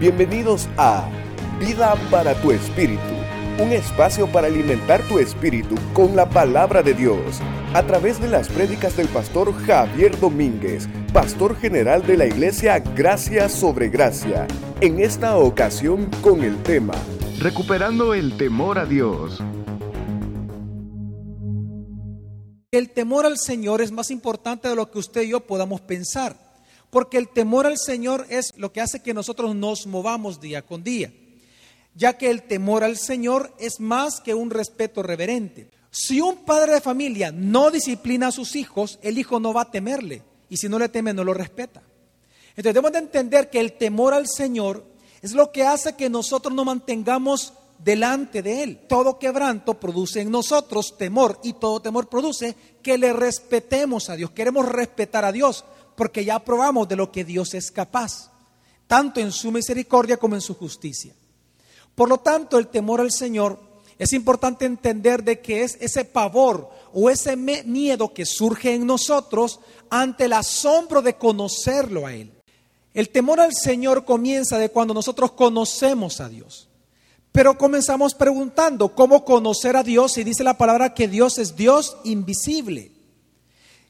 Bienvenidos a Vida para tu Espíritu, un espacio para alimentar tu espíritu con la palabra de Dios, a través de las prédicas del pastor Javier Domínguez, pastor general de la iglesia Gracia sobre Gracia, en esta ocasión con el tema Recuperando el temor a Dios. El temor al Señor es más importante de lo que usted y yo podamos pensar. Porque el temor al Señor es lo que hace que nosotros nos movamos día con día, ya que el temor al Señor es más que un respeto reverente. Si un padre de familia no disciplina a sus hijos, el hijo no va a temerle, y si no le teme, no lo respeta. Entonces debemos de entender que el temor al Señor es lo que hace que nosotros nos mantengamos delante de Él. Todo quebranto produce en nosotros temor y todo temor produce que le respetemos a Dios. Queremos respetar a Dios porque ya probamos de lo que Dios es capaz, tanto en su misericordia como en su justicia. Por lo tanto, el temor al Señor es importante entender de que es ese pavor o ese miedo que surge en nosotros ante el asombro de conocerlo a Él. El temor al Señor comienza de cuando nosotros conocemos a Dios. Pero comenzamos preguntando, ¿cómo conocer a Dios? Y dice la palabra que Dios es Dios invisible.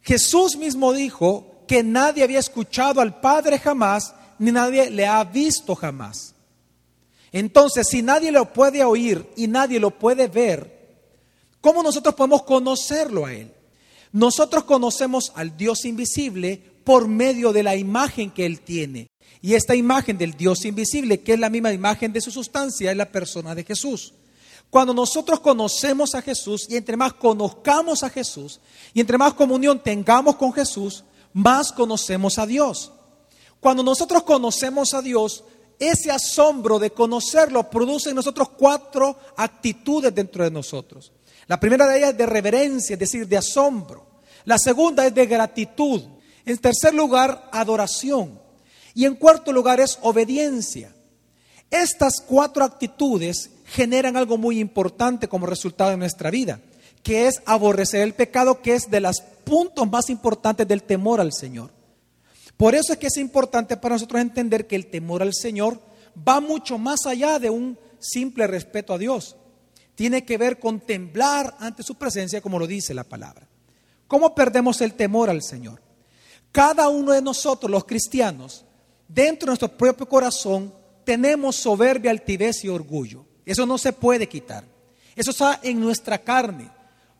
Jesús mismo dijo que nadie había escuchado al Padre jamás, ni nadie le ha visto jamás. Entonces, si nadie lo puede oír y nadie lo puede ver, ¿cómo nosotros podemos conocerlo a Él? Nosotros conocemos al Dios invisible por medio de la imagen que Él tiene. Y esta imagen del Dios invisible, que es la misma imagen de su sustancia, es la persona de Jesús. Cuando nosotros conocemos a Jesús y entre más conozcamos a Jesús y entre más comunión tengamos con Jesús, más conocemos a Dios. Cuando nosotros conocemos a Dios, ese asombro de conocerlo produce en nosotros cuatro actitudes dentro de nosotros. La primera de ellas es de reverencia, es decir, de asombro. La segunda es de gratitud. En tercer lugar, adoración. Y en cuarto lugar es obediencia. Estas cuatro actitudes generan algo muy importante como resultado de nuestra vida, que es aborrecer el pecado, que es de los puntos más importantes del temor al Señor. Por eso es que es importante para nosotros entender que el temor al Señor va mucho más allá de un simple respeto a Dios. Tiene que ver con temblar ante su presencia, como lo dice la palabra. ¿Cómo perdemos el temor al Señor? Cada uno de nosotros, los cristianos, dentro de nuestro propio corazón, tenemos soberbia, altivez y orgullo. Eso no se puede quitar. Eso está en nuestra carne.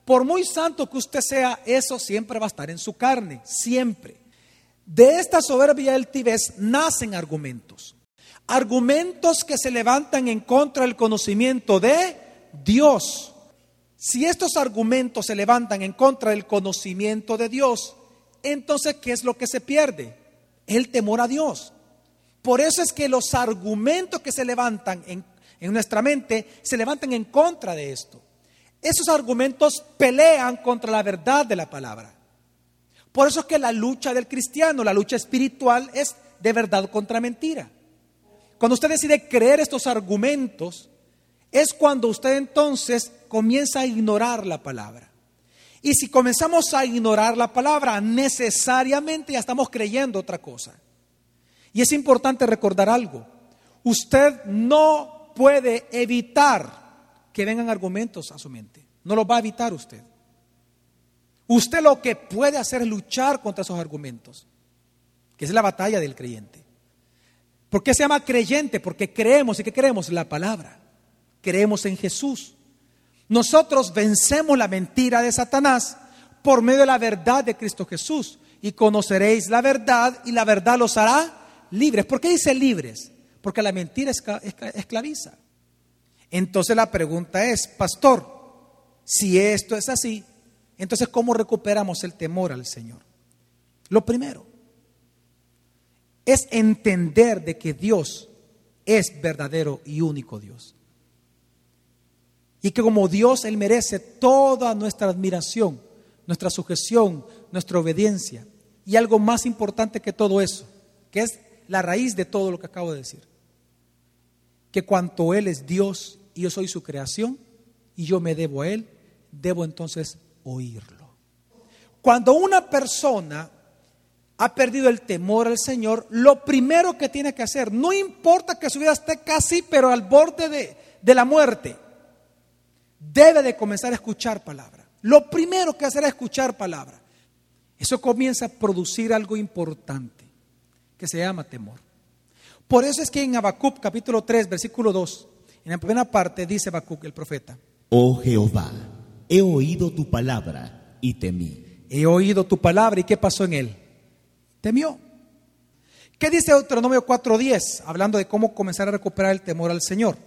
Por muy santo que usted sea, eso siempre va a estar en su carne, siempre. De esta soberbia y altivez nacen argumentos. Argumentos que se levantan en contra del conocimiento de Dios. Si estos argumentos se levantan en contra del conocimiento de Dios, entonces, ¿qué es lo que se pierde? El temor a Dios. Por eso es que los argumentos que se levantan en, en nuestra mente se levantan en contra de esto. Esos argumentos pelean contra la verdad de la palabra. Por eso es que la lucha del cristiano, la lucha espiritual, es de verdad contra mentira. Cuando usted decide creer estos argumentos, es cuando usted entonces comienza a ignorar la palabra. Y si comenzamos a ignorar la palabra, necesariamente ya estamos creyendo otra cosa. Y es importante recordar algo. Usted no puede evitar que vengan argumentos a su mente. No los va a evitar usted. Usted lo que puede hacer es luchar contra esos argumentos, que es la batalla del creyente. ¿Por qué se llama creyente? Porque creemos y que creemos la palabra. Creemos en Jesús. Nosotros vencemos la mentira de Satanás por medio de la verdad de Cristo Jesús. Y conoceréis la verdad y la verdad los hará libres. ¿Por qué dice libres? Porque la mentira esclaviza. Entonces la pregunta es, pastor, si esto es así, entonces ¿cómo recuperamos el temor al Señor? Lo primero es entender de que Dios es verdadero y único Dios. Y que como Dios Él merece toda nuestra admiración, nuestra sujeción, nuestra obediencia. Y algo más importante que todo eso, que es la raíz de todo lo que acabo de decir. Que cuanto Él es Dios y yo soy su creación y yo me debo a Él, debo entonces oírlo. Cuando una persona ha perdido el temor al Señor, lo primero que tiene que hacer, no importa que su vida esté casi, pero al borde de, de la muerte, debe de comenzar a escuchar palabra. Lo primero que hacer es escuchar palabra. Eso comienza a producir algo importante, que se llama temor. Por eso es que en Habacuc capítulo 3, versículo 2, en la primera parte dice Habacuc el profeta, Oh Jehová, he oído tu palabra y temí. he oído tu palabra y ¿qué pasó en él? Temió. ¿Qué dice Deuteronomio 4:10? Hablando de cómo comenzar a recuperar el temor al Señor.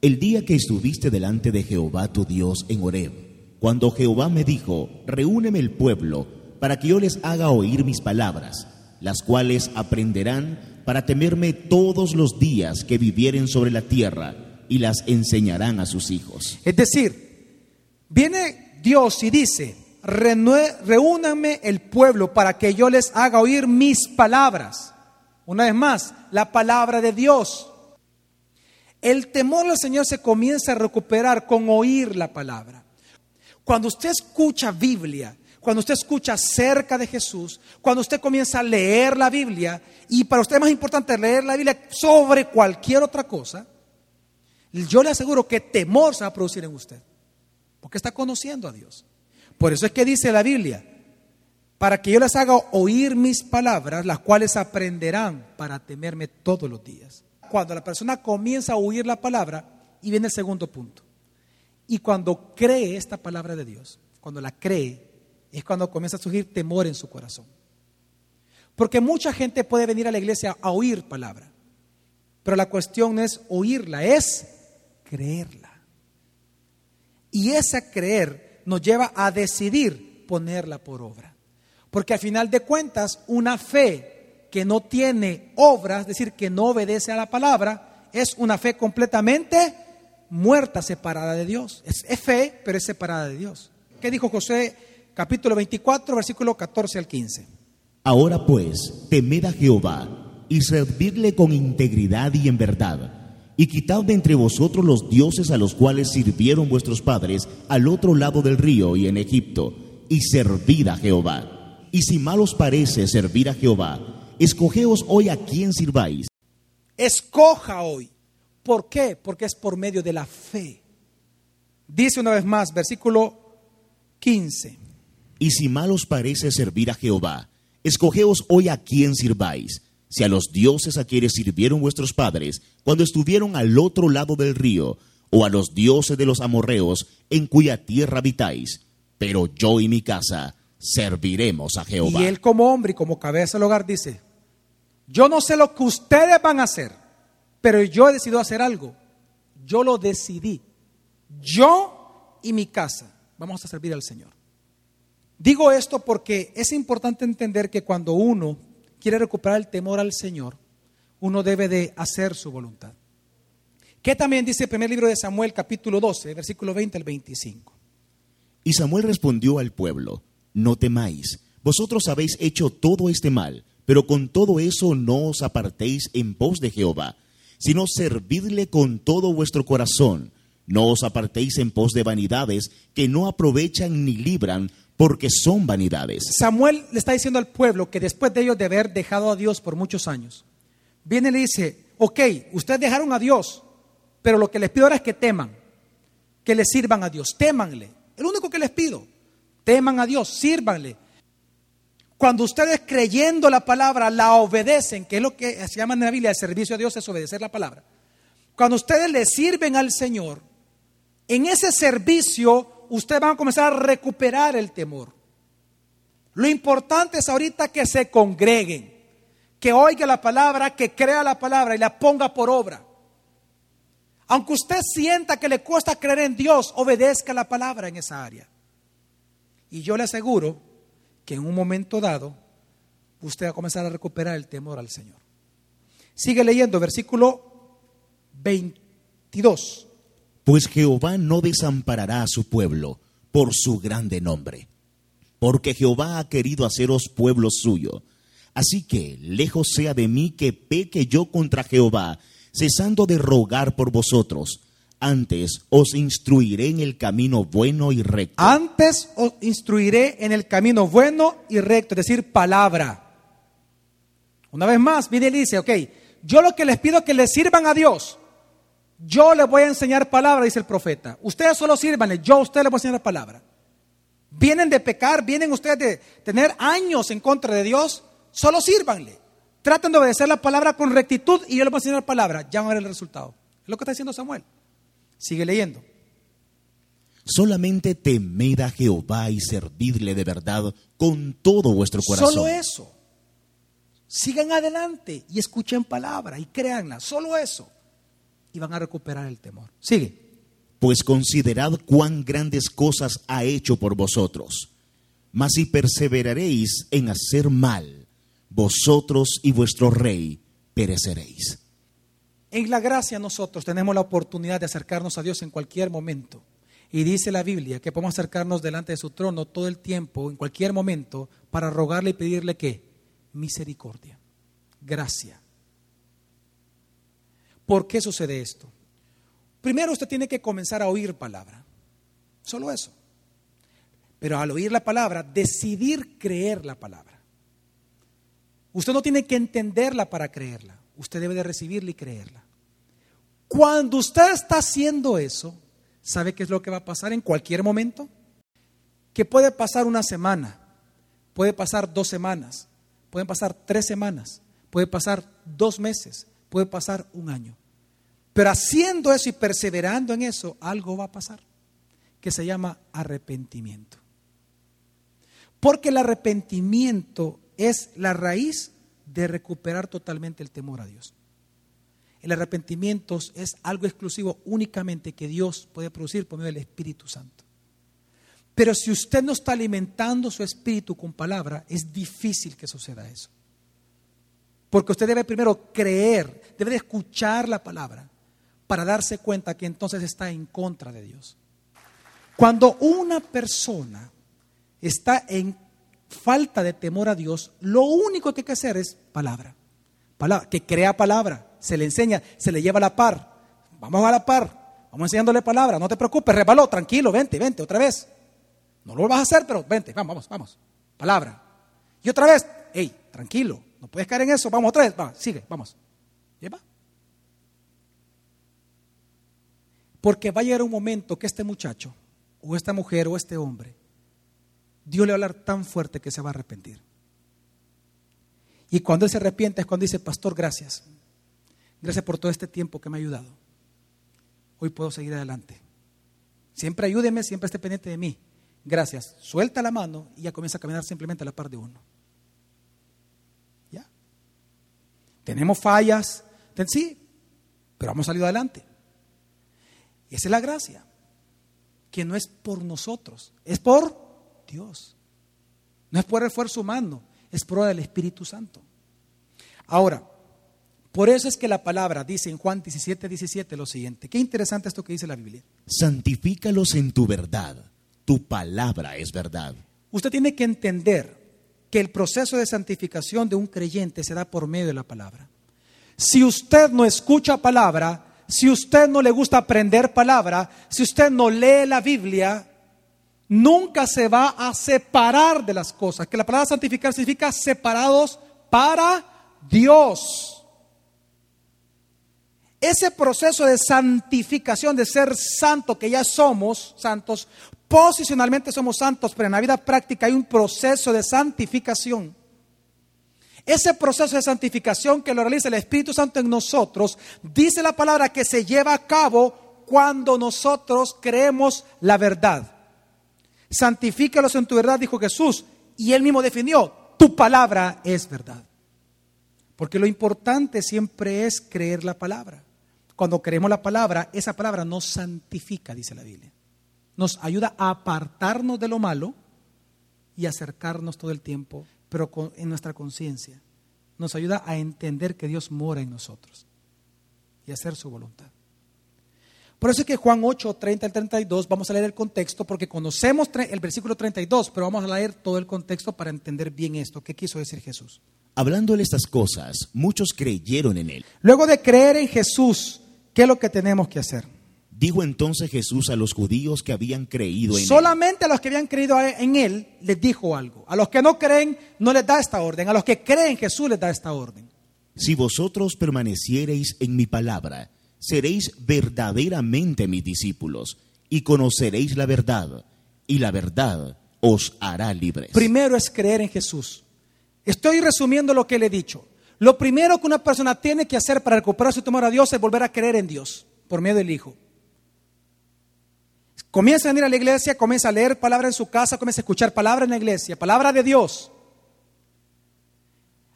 El día que estuviste delante de Jehová tu Dios en Horeb, cuando Jehová me dijo, reúneme el pueblo, para que yo les haga oír mis palabras, las cuales aprenderán para temerme todos los días que vivieren sobre la tierra, y las enseñarán a sus hijos. Es decir, viene Dios y dice, "Renue- reúnanme el pueblo para que yo les haga oír mis palabras. Una vez más, la palabra de Dios. El temor al Señor se comienza a recuperar con oír la palabra. Cuando usted escucha Biblia, cuando usted escucha cerca de Jesús, cuando usted comienza a leer la Biblia, y para usted es más importante leer la Biblia sobre cualquier otra cosa, yo le aseguro que temor se va a producir en usted, porque está conociendo a Dios. Por eso es que dice la Biblia, para que yo les haga oír mis palabras, las cuales aprenderán para temerme todos los días. Cuando la persona comienza a oír la palabra, y viene el segundo punto, y cuando cree esta palabra de Dios, cuando la cree, es cuando comienza a surgir temor en su corazón. Porque mucha gente puede venir a la iglesia a oír palabra, pero la cuestión no es oírla, es creerla. Y ese creer nos lleva a decidir ponerla por obra. Porque al final de cuentas, una fe que no tiene obras, es decir, que no obedece a la palabra, es una fe completamente muerta, separada de Dios. Es, es fe, pero es separada de Dios. ¿Qué dijo José capítulo 24, versículo 14 al 15? Ahora pues, temed a Jehová y servidle con integridad y en verdad, y quitad de entre vosotros los dioses a los cuales sirvieron vuestros padres al otro lado del río y en Egipto, y servid a Jehová. Y si mal os parece servir a Jehová, escogeos hoy a quién sirváis, Escoja hoy. ¿Por qué? Porque es por medio de la fe. Dice una vez más, versículo 15. Y si mal os parece servir a Jehová, escogeos hoy a quién sirváis, si a los dioses a quienes sirvieron vuestros padres cuando estuvieron al otro lado del río, o a los dioses de los amorreos en cuya tierra habitáis. Pero yo y mi casa serviremos a Jehová. Y él como hombre y como cabeza del hogar dice, yo no sé lo que ustedes van a hacer, pero yo he decidido hacer algo. Yo lo decidí. Yo y mi casa vamos a servir al Señor. Digo esto porque es importante entender que cuando uno quiere recuperar el temor al Señor, uno debe de hacer su voluntad. ¿Qué también dice el primer libro de Samuel, capítulo 12, versículo 20 al 25? Y Samuel respondió al pueblo, No temáis, vosotros habéis hecho todo este mal, pero con todo eso no os apartéis en pos de Jehová, sino servidle con todo vuestro corazón. No os apartéis en pos de vanidades que no aprovechan ni libran, porque son vanidades. Samuel le está diciendo al pueblo que después de ellos de haber dejado a Dios por muchos años, viene y le dice, ok, ustedes dejaron a Dios, pero lo que les pido ahora es que teman, que le sirvan a Dios, témanle. Es lo único que les pido, teman a Dios, sírvanle. Cuando ustedes creyendo la palabra la obedecen, que es lo que se llama en la Biblia el servicio a Dios, es obedecer la palabra. Cuando ustedes le sirven al Señor, en ese servicio ustedes van a comenzar a recuperar el temor. Lo importante es ahorita que se congreguen, que oiga la palabra, que crea la palabra y la ponga por obra. Aunque usted sienta que le cuesta creer en Dios, obedezca la palabra en esa área. Y yo le aseguro que en un momento dado usted va a comenzar a recuperar el temor al Señor. Sigue leyendo versículo 22. Pues Jehová no desamparará a su pueblo por su grande nombre, porque Jehová ha querido haceros pueblo suyo. Así que lejos sea de mí que peque yo contra Jehová, cesando de rogar por vosotros. Antes os instruiré en el camino bueno y recto. Antes os instruiré en el camino bueno y recto, es decir, palabra. Una vez más, viene y dice, ok, yo lo que les pido es que le sirvan a Dios. Yo les voy a enseñar palabra, dice el profeta. Ustedes solo sírvanle, yo a ustedes les voy a enseñar palabra. Vienen de pecar, vienen ustedes de tener años en contra de Dios, solo sírvanle. Traten de obedecer la palabra con rectitud y yo les voy a enseñar palabra. Ya van a ver el resultado. Es lo que está diciendo Samuel. Sigue leyendo. Solamente temed a Jehová y servidle de verdad con todo vuestro corazón. Solo eso. Sigan adelante y escuchen palabra y créanla. Solo eso. Y van a recuperar el temor. Sigue. Pues considerad cuán grandes cosas ha hecho por vosotros. Mas si perseveraréis en hacer mal, vosotros y vuestro rey pereceréis. En la gracia nosotros tenemos la oportunidad de acercarnos a Dios en cualquier momento. Y dice la Biblia que podemos acercarnos delante de su trono todo el tiempo, en cualquier momento, para rogarle y pedirle qué? Misericordia, gracia. ¿Por qué sucede esto? Primero usted tiene que comenzar a oír palabra. Solo eso. Pero al oír la palabra, decidir creer la palabra. Usted no tiene que entenderla para creerla. Usted debe de recibirla y creerla. Cuando usted está haciendo eso, ¿sabe qué es lo que va a pasar en cualquier momento? Que puede pasar una semana, puede pasar dos semanas, pueden pasar tres semanas, puede pasar dos meses, puede pasar un año. Pero haciendo eso y perseverando en eso, algo va a pasar, que se llama arrepentimiento. Porque el arrepentimiento es la raíz de recuperar totalmente el temor a Dios. El arrepentimiento es algo exclusivo únicamente que Dios puede producir por medio del Espíritu Santo. Pero si usted no está alimentando su espíritu con palabra, es difícil que suceda eso. Porque usted debe primero creer, debe de escuchar la palabra para darse cuenta que entonces está en contra de Dios. Cuando una persona está en falta de temor a Dios, lo único que hay que hacer es palabra. Palabra, que crea palabra, se le enseña, se le lleva a la par. Vamos a la par, vamos enseñándole palabra, no te preocupes, rebaló, tranquilo, vente, vente, otra vez. No lo vas a hacer, pero vente, vamos, vamos, vamos. Palabra. Y otra vez, hey, tranquilo, no puedes caer en eso, vamos otra vez, va, sigue, vamos. ¿Lleva? Porque va a llegar un momento que este muchacho, o esta mujer, o este hombre, Dios le va a hablar tan fuerte que se va a arrepentir. Y cuando él se arrepiente es cuando dice, pastor, gracias. Gracias por todo este tiempo que me ha ayudado. Hoy puedo seguir adelante. Siempre ayúdeme, siempre esté pendiente de mí. Gracias. Suelta la mano y ya comienza a caminar simplemente a la par de uno. ¿Ya? Tenemos fallas, sí, pero hemos salido adelante. Esa es la gracia, que no es por nosotros, es por Dios. No es por esfuerzo humano, es por el Espíritu Santo. Ahora, por eso es que la palabra dice en Juan 17, 17 lo siguiente. Qué interesante esto que dice la Biblia. Santifícalos en tu verdad. Tu palabra es verdad. Usted tiene que entender que el proceso de santificación de un creyente se da por medio de la palabra. Si usted no escucha palabra, si usted no le gusta aprender palabra, si usted no lee la Biblia, nunca se va a separar de las cosas. Que la palabra santificar significa separados para Dios. Ese proceso de santificación, de ser santo, que ya somos santos, posicionalmente somos santos, pero en la vida práctica hay un proceso de santificación. Ese proceso de santificación que lo realiza el Espíritu Santo en nosotros, dice la palabra que se lleva a cabo cuando nosotros creemos la verdad. Santifícalos en tu verdad, dijo Jesús, y él mismo definió, tu palabra es verdad. Porque lo importante siempre es creer la palabra. Cuando creemos la palabra, esa palabra nos santifica, dice la Biblia. Nos ayuda a apartarnos de lo malo y acercarnos todo el tiempo pero en nuestra conciencia. Nos ayuda a entender que Dios mora en nosotros y hacer su voluntad. Por eso es que Juan 8, 30 al 32, vamos a leer el contexto porque conocemos el versículo 32, pero vamos a leer todo el contexto para entender bien esto. ¿Qué quiso decir Jesús? Hablándole estas cosas, muchos creyeron en él. Luego de creer en Jesús, ¿qué es lo que tenemos que hacer? Dijo entonces Jesús a los judíos que habían creído en él. Solamente a los que habían creído en Él les dijo algo. A los que no creen no les da esta orden. A los que creen Jesús les da esta orden. Si vosotros permaneciereis en mi palabra, seréis verdaderamente mis discípulos, y conoceréis la verdad, y la verdad os hará libres. Primero es creer en Jesús. Estoy resumiendo lo que le he dicho. Lo primero que una persona tiene que hacer para recuperar su temor a Dios es volver a creer en Dios por medio del Hijo. Comienza a venir a la iglesia, comienza a leer palabra en su casa, comienza a escuchar palabra en la iglesia, palabra de Dios.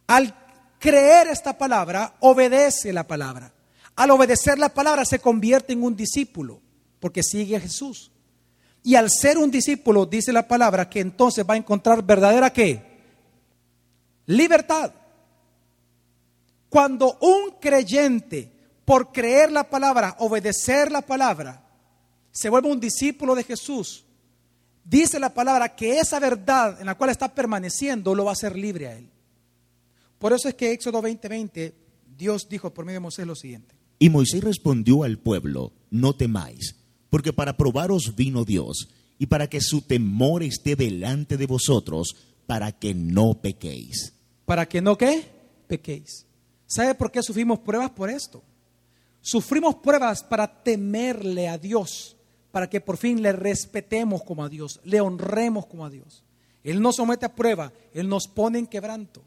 Al creer esta palabra, obedece la palabra. Al obedecer la palabra se convierte en un discípulo, porque sigue a Jesús. Y al ser un discípulo, dice la palabra, que entonces va a encontrar verdadera qué? Libertad. Cuando un creyente, por creer la palabra, obedecer la palabra, se vuelve un discípulo de Jesús, dice la palabra que esa verdad en la cual está permaneciendo lo va a hacer libre a él. Por eso es que Éxodo 20:20, Dios dijo por medio de Moisés lo siguiente. Y Moisés respondió al pueblo, no temáis, porque para probaros vino Dios, y para que su temor esté delante de vosotros, para que no pequéis. Para que no qué? Pequéis. ¿Sabe por qué sufrimos pruebas por esto? Sufrimos pruebas para temerle a Dios, para que por fin le respetemos como a Dios, le honremos como a Dios. Él nos somete a prueba, Él nos pone en quebranto.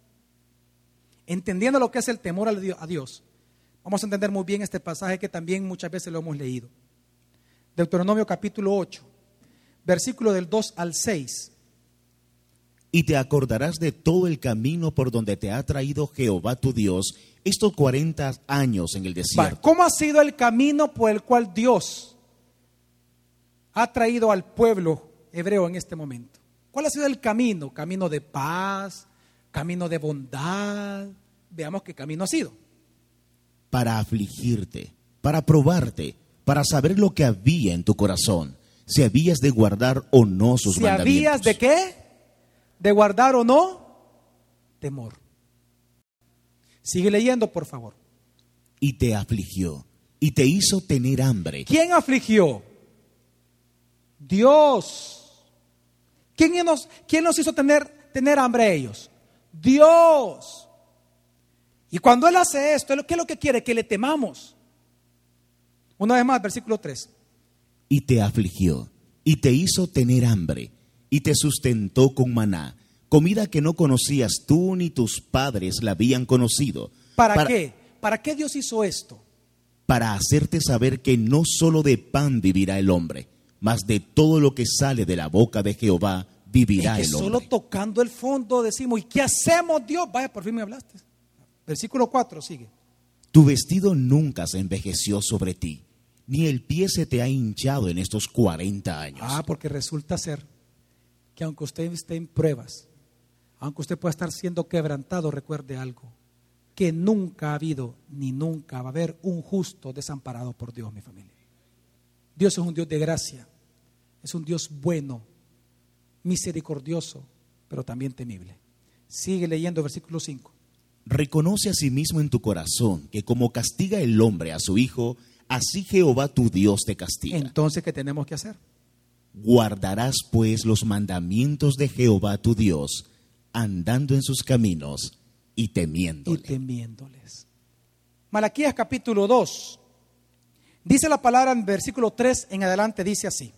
Entendiendo lo que es el temor a Dios- vamos a entender muy bien este pasaje que también muchas veces lo hemos leído. Deuteronomio capítulo 8, versículo del 2 al 6. Y te acordarás de todo el camino por donde te ha traído Jehová tu Dios estos cuarenta años en el desierto. ¿Cómo ha sido el camino por el cual Dios ha traído al pueblo hebreo en este momento? ¿Cuál ha sido el camino? Camino de paz, camino de bondad. Veamos qué camino ha sido. Para afligirte, para probarte, para saber lo que había en tu corazón, si habías de guardar o no sus Si mandamientos. habías de qué? De guardar o no temor. Sigue leyendo, por favor. Y te afligió, y te hizo tener hambre, ¿Quién afligió? Dios. ¿Quién nos, quién nos hizo tener, tener hambre a ellos? Dios. Y cuando Él hace esto, ¿qué es lo que quiere? Que le temamos. Una vez más, versículo 3. y te afligió, y te hizo tener hambre, y te sustentó con maná, comida que no conocías tú ni tus padres la habían conocido. ¿Para, qué? ¿Para qué Dios hizo esto? Para hacerte saber que no solo de pan vivirá el hombre, mas de todo lo que sale de la boca de Jehová vivirá Es que el solo hombre. tocando el fondo decimos, ¿y qué hacemos Dios? Vaya, por fin me hablaste. Versículo 4, sigue. Tu vestido nunca se envejeció sobre ti, ni el pie se te ha hinchado en estos cuarenta años. Ah, porque resulta ser que aunque usted esté en pruebas, aunque usted pueda estar siendo quebrantado, recuerde algo, que nunca ha habido ni nunca va a haber un justo desamparado por Dios, mi familia. Dios es un Dios de gracia, es un Dios bueno, misericordioso, pero también temible. Sigue leyendo versículo 5. Reconoce a sí mismo en tu corazón que como castiga el hombre a su hijo, así Jehová tu Dios te castiga. Entonces, ¿qué tenemos que hacer? Guardarás pues los mandamientos de Jehová tu Dios, andando en sus caminos y y temiéndole. temiéndoles. Malaquías capítulo 2. Dice la palabra en versículo 3 en adelante, dice así.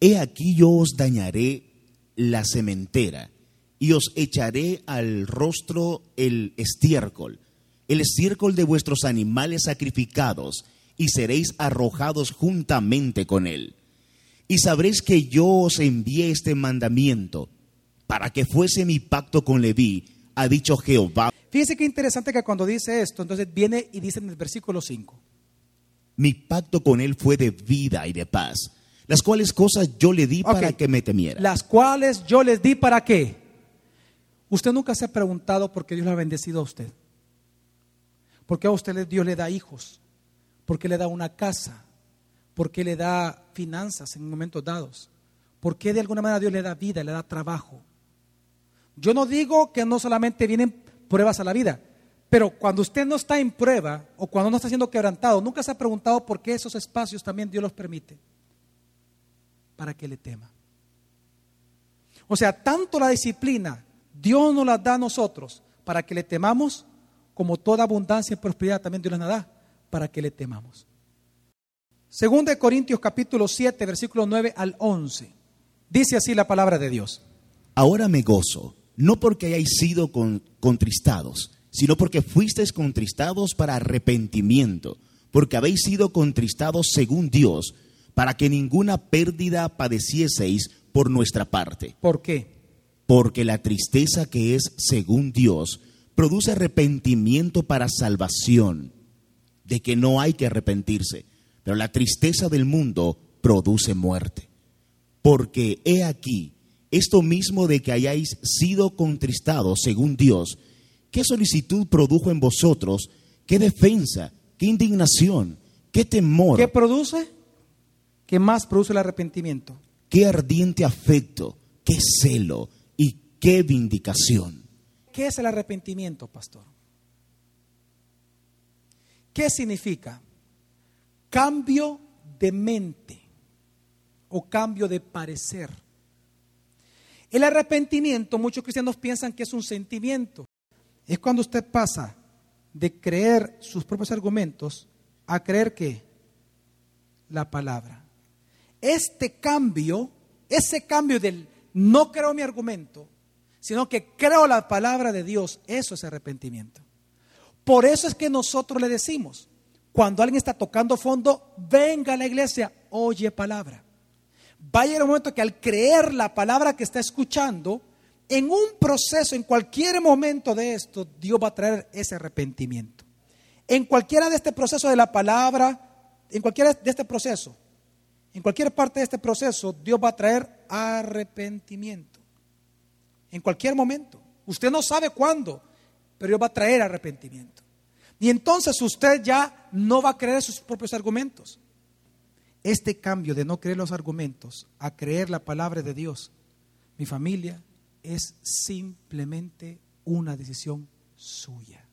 He aquí yo os dañaré la sementera y os echaré al rostro el estiércol, el estiércol de vuestros animales sacrificados, y seréis arrojados juntamente con él. Y sabréis que yo os envié este mandamiento para que fuese mi pacto con Leví, ha dicho Jehová. Fíjense qué interesante que cuando dice esto, entonces viene y dice en el versículo 5. Mi pacto con él fue de vida y de paz, las cuales cosas yo le di para que me temiera. Las cuales yo les di para qué. Usted nunca se ha preguntado por qué Dios le ha bendecido a usted. ¿Por qué a usted Dios le da hijos? ¿Por qué le da una casa? ¿Por qué le da finanzas en momentos dados? ¿Por qué de alguna manera Dios le da vida, le da trabajo? Yo no digo que no solamente vienen pruebas a la vida. Pero cuando usted no está en prueba o cuando no está siendo quebrantado, nunca se ha preguntado por qué esos espacios también Dios los permite. Para que le tema. O sea, tanto la disciplina Dios nos la da a nosotros para que le temamos, como toda abundancia y prosperidad también Dios nos la da para que le temamos. Segunda de Corintios capítulo 7, versículo 9 al 11. Dice así la palabra de Dios. Ahora me gozo, no porque hayáis sido contristados, sino porque fuisteis contristados para arrepentimiento, porque habéis sido contristados según Dios, para que ninguna pérdida padecieseis por nuestra parte. ¿Por qué? Porque la tristeza que es según Dios produce arrepentimiento para salvación, de que no hay que arrepentirse, pero la tristeza del mundo produce muerte. Porque he aquí, esto mismo de que hayáis sido contristados según Dios, ¿qué solicitud produjo en vosotros? ¿Qué defensa? ¿Qué indignación? ¿Qué temor? ¿Qué produce? ¿Qué más produce el arrepentimiento? qué ardiente afecto, qué celo y qué vindicación. ¿Qué es el arrepentimiento, pastor? ¿Qué significa? Cambio de mente o cambio de parecer. El arrepentimiento, muchos cristianos piensan que es un sentimiento. Es cuando usted pasa de creer sus propios argumentos a creer que la palabra. Este cambio, ese cambio del no creo mi argumento, sino que creo la palabra de Dios, eso es arrepentimiento. Por eso es que nosotros le decimos, cuando alguien está tocando fondo, venga a la iglesia, oye palabra. Vaya el momento que al creer la palabra que está escuchando, en un proceso, en cualquier momento de esto, Dios va a traer ese arrepentimiento. En cualquiera de este proceso de la palabra, en cualquiera de este proceso, en cualquier parte de este proceso, Dios va a traer arrepentimiento. En cualquier momento. Usted no sabe cuándo, pero Dios va a traer arrepentimiento. Y entonces usted ya no va a creer sus propios argumentos. Este cambio de no creer los argumentos a creer la palabra de Dios, mi familia, es simplemente una decisión suya.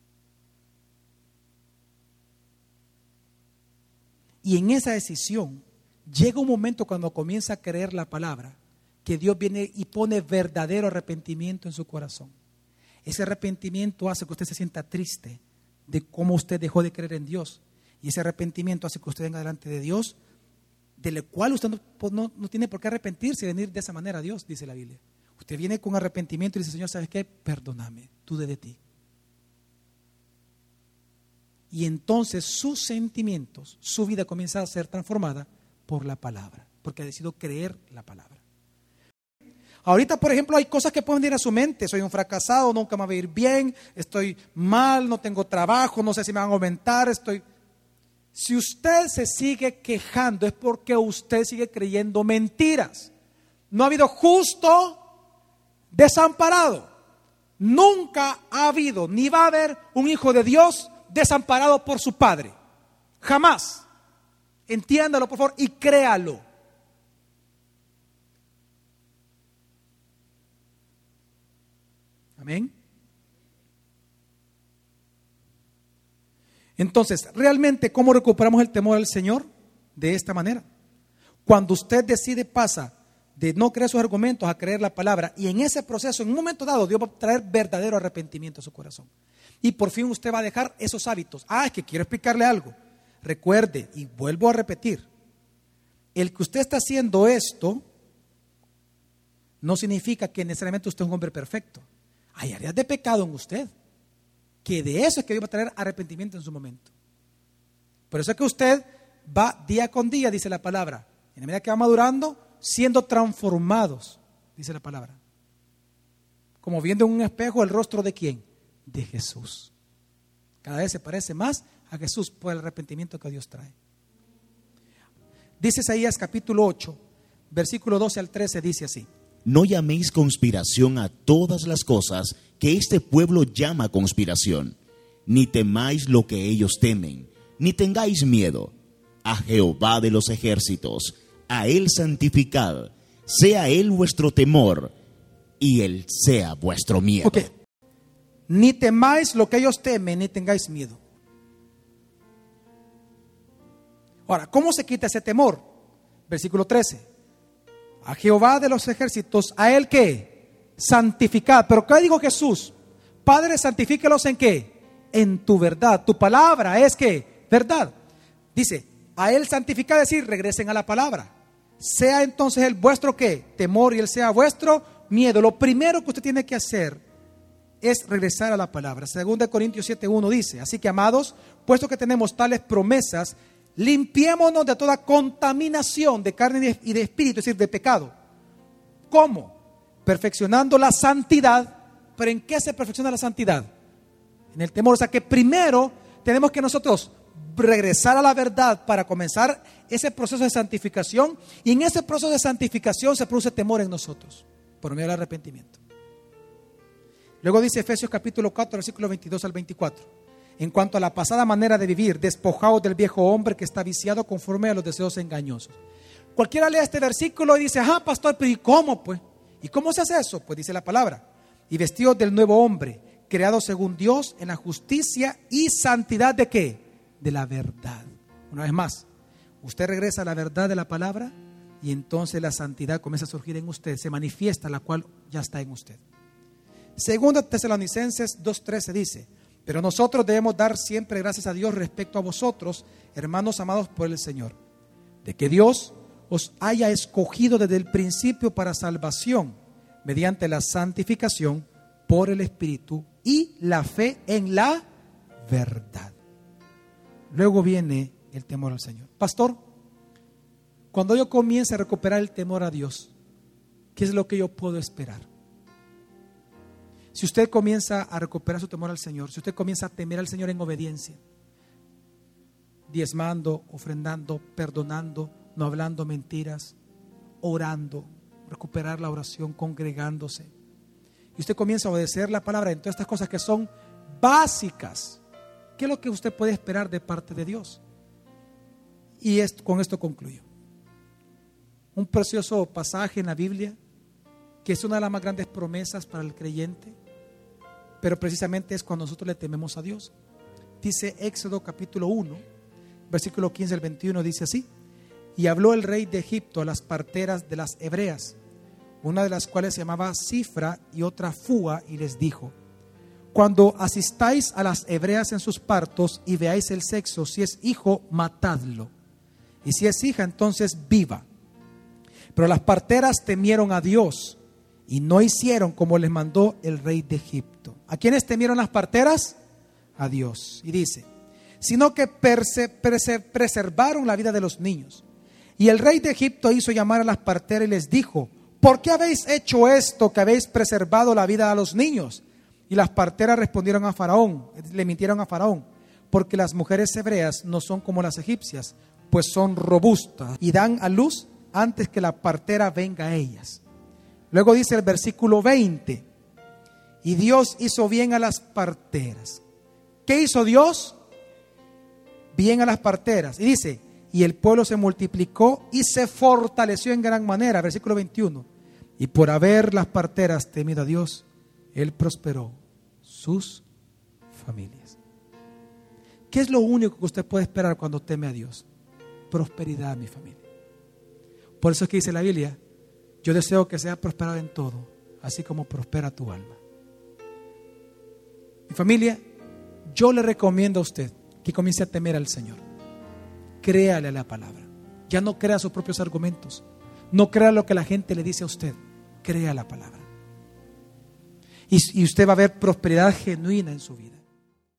Y en esa decisión llega un momento cuando comienza a creer la palabra que Dios viene y pone verdadero arrepentimiento en su corazón. Ese arrepentimiento hace que usted se sienta triste de cómo usted dejó de creer en Dios. Y ese arrepentimiento hace que usted venga delante de Dios, de lo cual usted no, pues, no, tiene por qué arrepentirse y venir de esa manera a Dios, dice la Biblia. Usted viene con arrepentimiento y dice, Señor, ¿sabes qué? Perdóname, tú de ti. Y entonces sus sentimientos, su vida comienza a ser transformada por la palabra, porque ha decidido creer la palabra. Ahorita, por ejemplo, hay cosas que pueden ir a su mente. Soy un fracasado, nunca me va a ir bien, estoy mal, no tengo trabajo, no sé si me van a aumentar, estoy... Si usted se sigue quejando es porque usted sigue creyendo mentiras. No ha habido justo desamparado. Nunca ha habido ni va a haber un hijo de Dios desamparado por su padre. Jamás. Entiéndalo, por favor, y créalo. Amén. Entonces, realmente, ¿cómo recuperamos el temor al Señor? De esta manera. Cuando usted decide, pasa de no creer sus argumentos a creer la palabra, y en ese proceso, en un momento dado, Dios va a traer verdadero arrepentimiento a su corazón. Y por fin usted va a dejar esos hábitos. Ah, es que quiero explicarle algo. Recuerde, y vuelvo a repetir, el que usted está haciendo esto no significa que necesariamente usted es un hombre perfecto. Hay áreas de pecado en usted, que de eso es que Dios va a traer arrepentimiento en su momento. Por eso es que usted va día con día, dice la palabra, en la medida que va madurando, siendo transformados, dice la palabra. Como viendo en un espejo el rostro de quién? De Jesús. Cada vez se parece más a Jesús por el arrepentimiento que Dios trae. Dice Isaías capítulo 8, versículo 12 al 13, dice así. No llaméis conspiración a todas las cosas que este pueblo llama conspiración, ni temáis lo que ellos temen, ni tengáis miedo. A Jehová de los ejércitos, a Él santificad, sea Él vuestro temor, y Él sea vuestro miedo. Ni temáis lo que ellos temen, ni tengáis miedo. Ahora, ¿cómo se quita ese temor? Versículo 13. A Jehová de los ejércitos, a él que santificad. Pero ¿qué dijo Jesús? Padre, santifíquelos en qué? En tu verdad. Tu palabra es que verdad. Dice, a él santificad, decir, regresen a la palabra. Sea entonces el vuestro qué? Temor y él sea vuestro miedo. Lo primero que usted tiene que hacer es regresar a la palabra. Segunda Corintios 7.1 dice, así que amados, puesto que tenemos tales promesas, limpiémonos de toda contaminación de carne y de espíritu, es decir, de pecado. ¿Cómo? Perfeccionando la santidad. ¿Pero en qué se perfecciona la santidad? En el temor. O sea que primero tenemos que nosotros regresar a la verdad para comenzar ese proceso de santificación. Y en ese proceso de santificación se produce temor en nosotros, por medio del arrepentimiento. Luego dice Efesios capítulo 4, versículo 22 al 24 en cuanto a la pasada manera de vivir, despojados del viejo hombre que está viciado conforme a los deseos engañosos. Cualquiera lea este versículo y dice, ah, pastor, pero ¿y cómo pues? ¿Y cómo se hace eso? Pues dice la palabra, y vestidos del nuevo hombre, creado según Dios en la justicia y santidad de qué? De la verdad. Una vez más, usted regresa a la verdad de la palabra y entonces la santidad comienza a surgir en usted, se manifiesta la cual ya está en usted. Segunda Tesalonicenses 2.13 dice, pero nosotros debemos dar siempre gracias a Dios respecto a vosotros, hermanos amados por el Señor, de que Dios os haya escogido desde el principio para salvación, mediante la santificación por el Espíritu y la fe en la verdad. Luego viene el temor al Señor. Pastor, cuando yo comience a recuperar el temor a Dios, ¿qué es lo que yo puedo esperar? Si usted comienza a recuperar su temor al Señor, si usted comienza a temer al Señor en obediencia, diezmando, ofrendando, perdonando, no hablando mentiras, orando, recuperar la oración, congregándose. Y usted comienza a obedecer la palabra en todas estas cosas que son básicas. ¿Qué es lo que usted puede esperar de parte de Dios? Y con esto concluyo. Un precioso pasaje en la Biblia, que es una de las más grandes promesas para el creyente, pero precisamente es cuando nosotros le tememos a Dios. Dice Éxodo capítulo 1, versículo 15 al 21, dice así. Y habló el rey de Egipto a las parteras de las hebreas, una de las cuales se llamaba Cifra y otra Fua, y les dijo, cuando asistáis a las hebreas en sus partos y veáis el sexo, si es hijo, matadlo. Y si es hija, entonces viva. Pero las parteras temieron a Dios y no hicieron como les mandó el rey de Egipto. ¿A quiénes temieron las parteras? A Dios. Y dice, sino que preservaron la vida de los niños. Y el rey de Egipto hizo llamar a las parteras y les dijo, ¿por qué habéis hecho esto que habéis preservado la vida de los niños? Y las parteras respondieron a Faraón, le mintieron a Faraón, porque las mujeres hebreas no son como las egipcias, pues son robustas y dan a luz antes que la partera venga a ellas. Luego dice el versículo 20, y Dios hizo bien a las parteras. ¿Qué hizo Dios? Bien a las parteras. Y dice, y el pueblo se multiplicó y se fortaleció en gran manera. Versículo 21. Y por haber las parteras temido a Dios, Él prosperó sus familias. ¿Qué es lo único que usted puede esperar cuando teme a Dios? Prosperidad, mi familia. Por eso es que dice la Biblia, yo deseo que sea prosperado en todo, así como prospera tu alma. Mi familia, yo le recomiendo a usted que comience a temer al Señor. Créale a la palabra. Ya no crea sus propios argumentos. No crea lo que la gente le dice a usted. Crea la palabra. Y usted va a ver prosperidad genuina en su vida.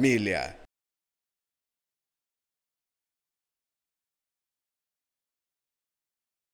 familia.